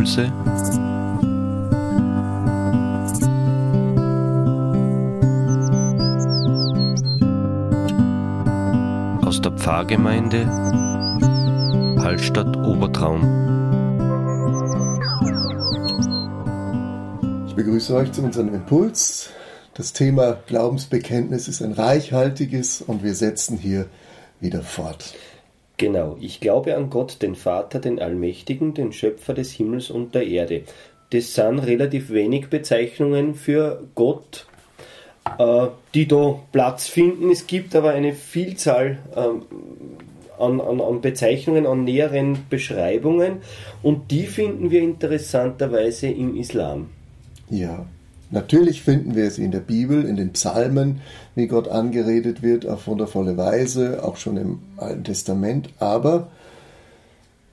Impulse aus der Pfarrgemeinde Hallstatt Obertraum. Ich begrüße euch zu unserem Impuls. Das Thema Glaubensbekenntnis ist ein reichhaltiges und wir setzen hier wieder fort. Genau, ich glaube an Gott, den Vater, den Allmächtigen, den Schöpfer des Himmels und der Erde. Das sind relativ wenig Bezeichnungen für Gott, äh, die da Platz finden. Es gibt aber eine Vielzahl ähm, an, an, an Bezeichnungen, an näheren Beschreibungen und die finden wir interessanterweise im Islam. Ja, Natürlich finden wir es in der Bibel, in den Psalmen, wie Gott angeredet wird, auf wundervolle Weise, auch schon im Alten Testament. Aber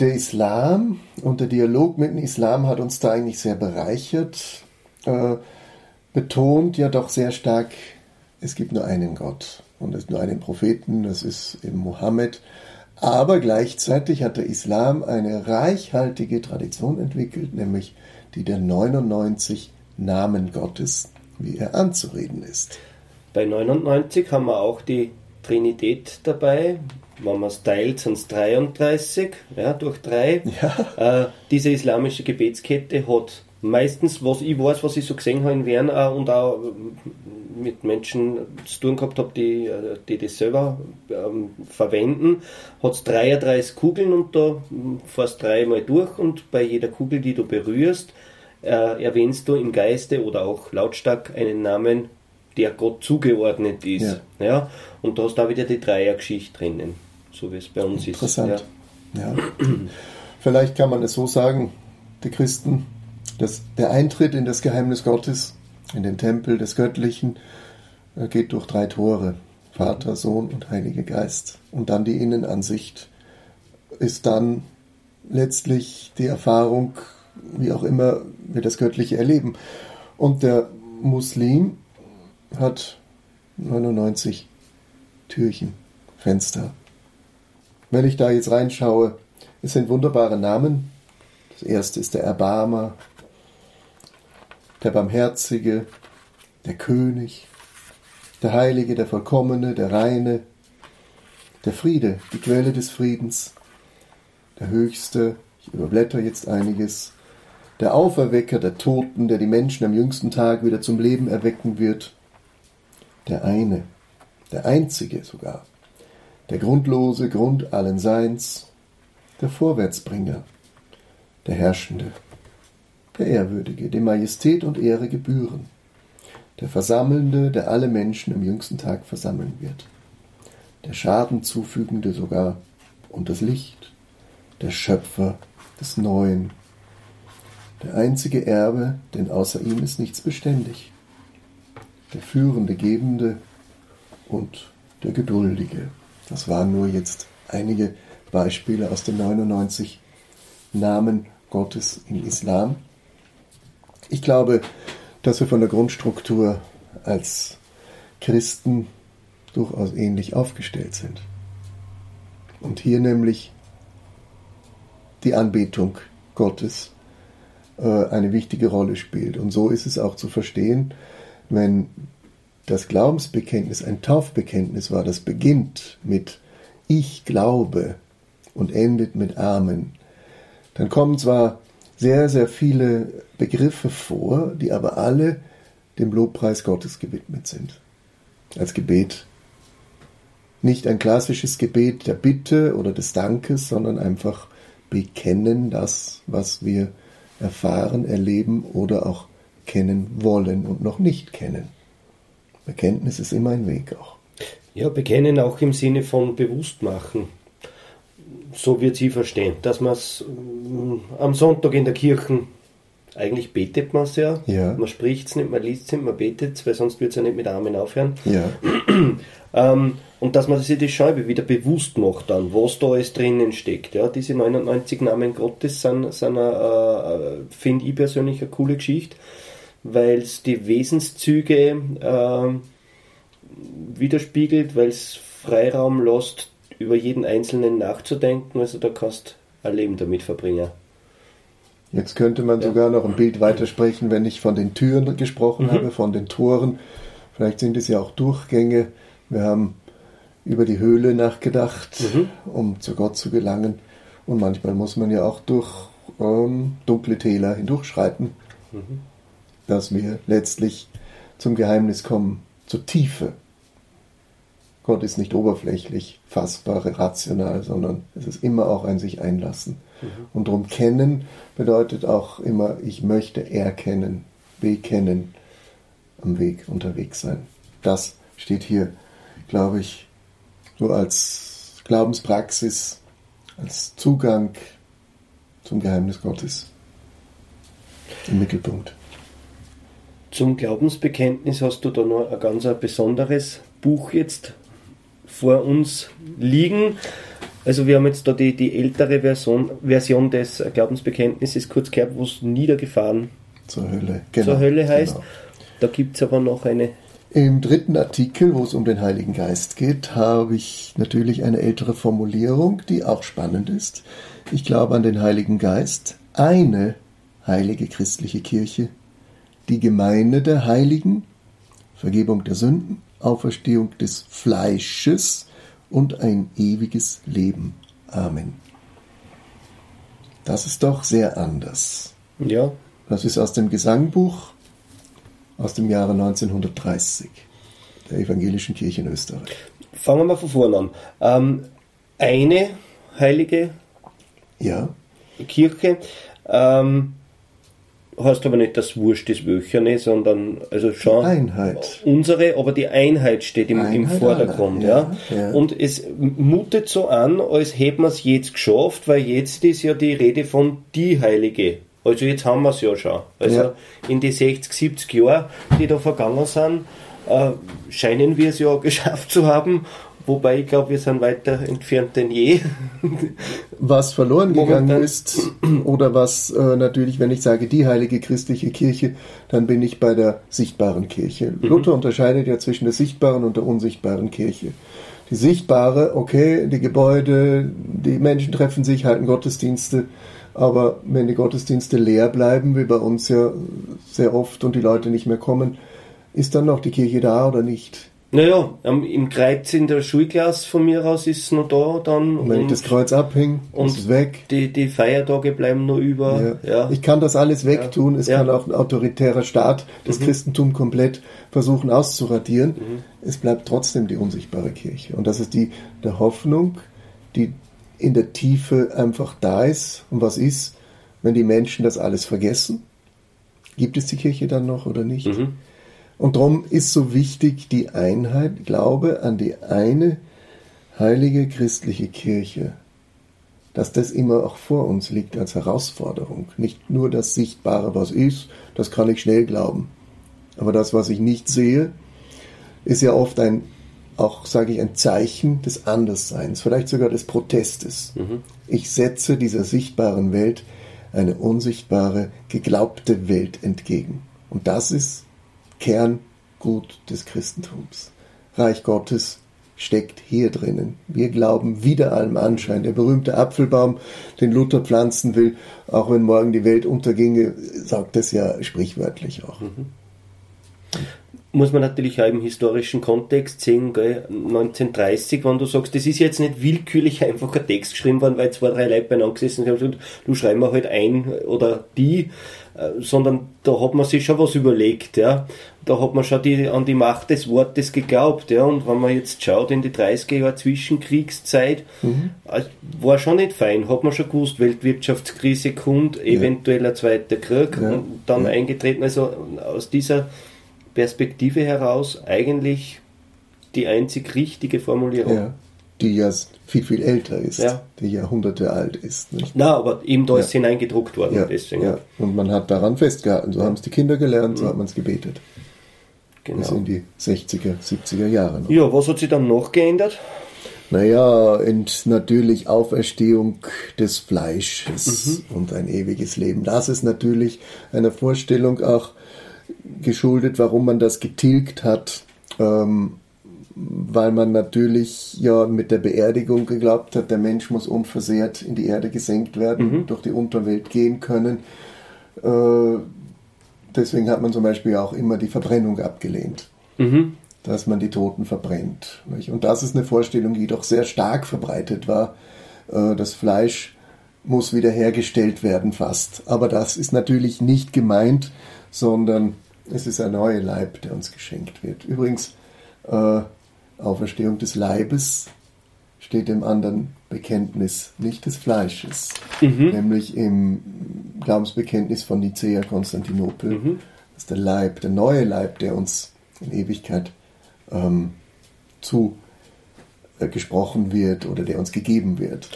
der Islam und der Dialog mit dem Islam hat uns da eigentlich sehr bereichert, äh, betont ja doch sehr stark, es gibt nur einen Gott und es gibt nur einen Propheten, das ist eben Mohammed. Aber gleichzeitig hat der Islam eine reichhaltige Tradition entwickelt, nämlich die der 99 Namen Gottes, wie er anzureden ist. Bei 99 haben wir auch die Trinität dabei. Wenn man es teilt, sind es 33, ja, durch drei. Ja. Äh, diese islamische Gebetskette hat meistens, was ich weiß, was ich so gesehen habe in Wien äh, und auch mit Menschen zu tun gehabt habe, die, äh, die das selber ähm, verwenden, hat es 33 Kugeln und da fährst dreimal durch und bei jeder Kugel, die du berührst, äh, erwähnst du im Geiste oder auch lautstark einen Namen, der Gott zugeordnet ist. Ja. ja? Und da hast du auch wieder die Dreiergeschichte drinnen, so wie es bei uns Interessant. ist. Ja. ja. Vielleicht kann man es so sagen, die Christen, dass der Eintritt in das Geheimnis Gottes, in den Tempel des Göttlichen, äh, geht durch drei Tore. Vater, Sohn und Heiliger Geist. Und dann die Innenansicht ist dann letztlich die Erfahrung wie auch immer wir das Göttliche erleben. Und der Muslim hat 99 Türchen, Fenster. Wenn ich da jetzt reinschaue, es sind wunderbare Namen. Das erste ist der Erbarmer, der Barmherzige, der König, der Heilige, der Vollkommene, der Reine, der Friede, die Quelle des Friedens, der Höchste, ich überblätter jetzt einiges, der Auferwecker der Toten, der die Menschen am jüngsten Tag wieder zum Leben erwecken wird. Der eine, der einzige sogar, der grundlose Grund allen Seins, der Vorwärtsbringer, der Herrschende, der Ehrwürdige, dem Majestät und Ehre gebühren, der Versammelnde, der alle Menschen am jüngsten Tag versammeln wird, der Schaden zufügende sogar und das Licht, der Schöpfer des Neuen der einzige Erbe, denn außer ihm ist nichts beständig. Der führende Gebende und der Geduldige. Das waren nur jetzt einige Beispiele aus den 99 Namen Gottes im Islam. Ich glaube, dass wir von der Grundstruktur als Christen durchaus ähnlich aufgestellt sind. Und hier nämlich die Anbetung Gottes eine wichtige Rolle spielt. Und so ist es auch zu verstehen, wenn das Glaubensbekenntnis ein Taufbekenntnis war, das beginnt mit Ich glaube und endet mit Amen, dann kommen zwar sehr, sehr viele Begriffe vor, die aber alle dem Lobpreis Gottes gewidmet sind. Als Gebet. Nicht ein klassisches Gebet der Bitte oder des Dankes, sondern einfach bekennen das, was wir erfahren, erleben oder auch kennen wollen und noch nicht kennen. Bekenntnis ist immer ein Weg auch. Ja, bekennen auch im Sinne von bewusst machen. So wird sie verstehen, dass man es mm, am Sonntag in der Kirche, eigentlich betet man es ja, ja. man spricht es nicht, man liest es nicht, man betet es, weil sonst wird es ja nicht mit Armen aufhören. Ja. ähm, und dass man sich die Scheibe wieder bewusst macht dann, was da alles drinnen steckt. Ja, diese 99 Namen Gottes sind, sind äh, äh finde ich persönlich eine coole Geschichte, weil es die Wesenszüge äh, widerspiegelt, weil es Freiraum lässt, über jeden Einzelnen nachzudenken. Also da kannst du ein Leben damit verbringen. Jetzt könnte man ja. sogar noch ein Bild weitersprechen, wenn ich von den Türen gesprochen mhm. habe, von den Toren. Vielleicht sind es ja auch Durchgänge. Wir haben über die Höhle nachgedacht, mhm. um zu Gott zu gelangen. Und manchmal muss man ja auch durch ähm, dunkle Täler hindurchschreiten, mhm. dass wir letztlich zum Geheimnis kommen, zur Tiefe. Gott ist nicht oberflächlich, fassbar, rational, sondern es ist immer auch ein sich einlassen. Mhm. Und darum kennen bedeutet auch immer, ich möchte erkennen, bekennen, am Weg unterwegs sein. Das steht hier, glaube ich, so als Glaubenspraxis, als Zugang zum Geheimnis Gottes im Mittelpunkt. Zum Glaubensbekenntnis hast du da noch ein ganz besonderes Buch jetzt vor uns liegen. Also wir haben jetzt da die, die ältere Version, Version des Glaubensbekenntnisses kurz gehört, wo es niedergefahren zur Hölle, genau, zur Hölle heißt. Genau. Da gibt es aber noch eine. Im dritten Artikel, wo es um den Heiligen Geist geht, habe ich natürlich eine ältere Formulierung, die auch spannend ist. Ich glaube an den Heiligen Geist, eine heilige christliche Kirche, die Gemeinde der Heiligen, Vergebung der Sünden, Auferstehung des Fleisches und ein ewiges Leben. Amen. Das ist doch sehr anders. Ja. Das ist aus dem Gesangbuch aus dem Jahre 1930 der Evangelischen Kirche in Österreich. Fangen wir mal von vorne an. Ähm, eine heilige ja. Kirche. Ähm, heißt aber nicht das Wurscht des Wöcherne, sondern also schon Einheit. unsere, aber die Einheit steht im, Einheit im Vordergrund. Ja, ja. Und es mutet so an, als hätten wir es jetzt geschafft, weil jetzt ist ja die Rede von die Heilige. Also jetzt haben wir es ja schon. Also ja. in die 60, 70 Jahre, die da vergangen sind, äh, scheinen wir es ja geschafft zu haben Wobei ich glaube, wir sind weiter entfernt denn je. Was verloren gegangen Momentan. ist, oder was äh, natürlich, wenn ich sage die heilige christliche Kirche, dann bin ich bei der sichtbaren Kirche. Mhm. Luther unterscheidet ja zwischen der sichtbaren und der unsichtbaren Kirche. Die sichtbare, okay, die Gebäude, die Menschen treffen sich, halten Gottesdienste, aber wenn die Gottesdienste leer bleiben, wie bei uns ja sehr oft und die Leute nicht mehr kommen, ist dann noch die Kirche da oder nicht? Naja, im Kreuz in der Schulklasse von mir aus ist es noch da dann. Und wenn und, ich das Kreuz abhänge, ist es weg. Die, die Feiertage bleiben noch über. Ja. ja. Ich kann das alles wegtun. Ja. Es ja. kann auch ein autoritärer Staat das mhm. Christentum komplett versuchen auszuradieren. Mhm. Es bleibt trotzdem die unsichtbare Kirche. Und das ist die der Hoffnung, die in der Tiefe einfach da ist. Und was ist, wenn die Menschen das alles vergessen? Gibt es die Kirche dann noch oder nicht? Mhm. Und darum ist so wichtig die Einheit, Glaube an die eine heilige christliche Kirche, dass das immer auch vor uns liegt als Herausforderung. Nicht nur das Sichtbare, was ist, das kann ich schnell glauben. Aber das, was ich nicht sehe, ist ja oft ein, auch sage ich, ein Zeichen des Andersseins, vielleicht sogar des Protestes. Mhm. Ich setze dieser sichtbaren Welt eine unsichtbare, geglaubte Welt entgegen. Und das ist Kerngut des Christentums. Reich Gottes steckt hier drinnen. Wir glauben wider allem Anschein. Der berühmte Apfelbaum, den Luther pflanzen will, auch wenn morgen die Welt unterginge, sagt das ja sprichwörtlich auch. Mhm. Muss man natürlich auch im historischen Kontext sehen, gell? 1930, wenn du sagst, das ist jetzt nicht willkürlich einfach ein Text geschrieben worden, weil zwei, drei Leute beieinander gesessen sind und du schreibst mal halt ein oder die, äh, sondern da hat man sich schon was überlegt, ja. Da hat man schon die, an die Macht des Wortes geglaubt, ja. Und wenn man jetzt schaut in die 30er Jahre Zwischenkriegszeit, mhm. Äh, war schon nicht fein, hat man schon gewusst, Weltwirtschaftskrise kommt, eventuell ein zweiter Krieg ja. und dann ja. eingetreten. Also aus dieser Perspektive heraus eigentlich die einzig richtige Formulierung. Ja die ja viel, viel älter ist, ja. die Jahrhunderte alt ist. Nicht? Na, aber eben da ja. ist hineingedruckt worden. Ja. Deswegen. ja, und man hat daran festgehalten. So haben es die Kinder gelernt, so mhm. hat man es gebetet. Genau. Bis in die 60er, 70er Jahre. Noch. Ja, was hat sich dann noch geändert? Naja, und natürlich Auferstehung des Fleisches mhm. und ein ewiges Leben. Das ist natürlich einer Vorstellung auch geschuldet, warum man das getilgt hat. Ähm, weil man natürlich ja mit der Beerdigung geglaubt hat, der Mensch muss unversehrt in die Erde gesenkt werden, mhm. durch die Unterwelt gehen können. Äh, deswegen hat man zum Beispiel auch immer die Verbrennung abgelehnt. Mhm. Dass man die Toten verbrennt. Und das ist eine Vorstellung, die doch sehr stark verbreitet war. Äh, das Fleisch muss wiederhergestellt werden fast. Aber das ist natürlich nicht gemeint, sondern es ist ein neuer Leib, der uns geschenkt wird. Übrigens, äh, Auferstehung des Leibes steht im anderen Bekenntnis, nicht des Fleisches, mhm. nämlich im Glaubensbekenntnis von Nicea Konstantinopel. Mhm. Das ist der Leib, der neue Leib, der uns in Ewigkeit ähm, zu äh, gesprochen wird oder der uns gegeben wird.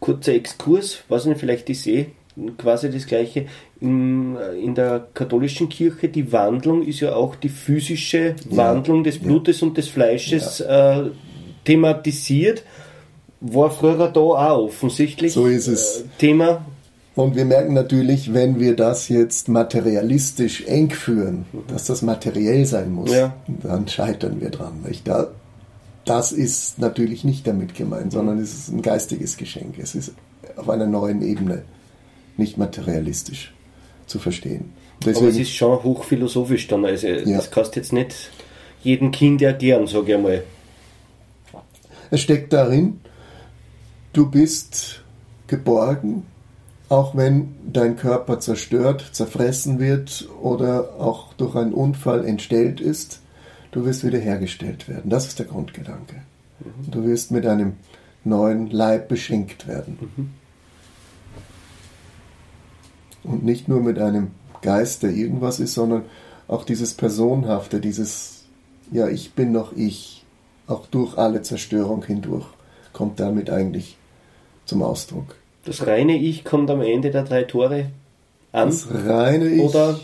Kurzer Exkurs, was nicht, vielleicht ich sehe, quasi das gleiche. In, in der katholischen Kirche, die Wandlung ist ja auch die physische ja, Wandlung des Blutes ja. und des Fleisches ja. äh, thematisiert. War früher da auch offensichtlich so ist es. Äh, Thema. Und wir merken natürlich, wenn wir das jetzt materialistisch eng führen, dass das materiell sein muss, dann scheitern wir dran. Nicht? Da, das ist natürlich nicht damit gemeint, sondern es ist ein geistiges Geschenk. Es ist auf einer neuen Ebene nicht materialistisch zu verstehen. Deswegen, Aber es ist schon hochphilosophisch dann. Also ja. Das kannst jetzt nicht jedem Kind erklären, sage ich einmal. Es steckt darin, du bist geborgen, auch wenn dein Körper zerstört, zerfressen wird oder auch durch einen Unfall entstellt ist, du wirst wiederhergestellt werden. Das ist der Grundgedanke. Mhm. Du wirst mit einem neuen Leib beschenkt werden. Mhm. Und nicht nur mit einem Geist, der irgendwas ist, sondern auch dieses Personhafte, dieses, ja, ich bin noch ich, auch durch alle Zerstörung hindurch, kommt damit eigentlich zum Ausdruck. Das reine Ich kommt am Ende der drei Tore an? Das reine Ich. Oder?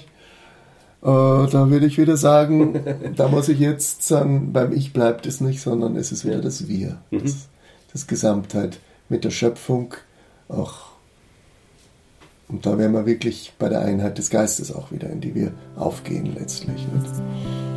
Äh, da würde ich wieder sagen, da muss ich jetzt sagen, beim Ich bleibt es nicht, sondern es ist wieder das Wir. Mhm. Das, das Gesamtheit mit der Schöpfung, auch und da wären wir wirklich bei der Einheit des Geistes auch wieder, in die wir aufgehen letztlich. Nicht?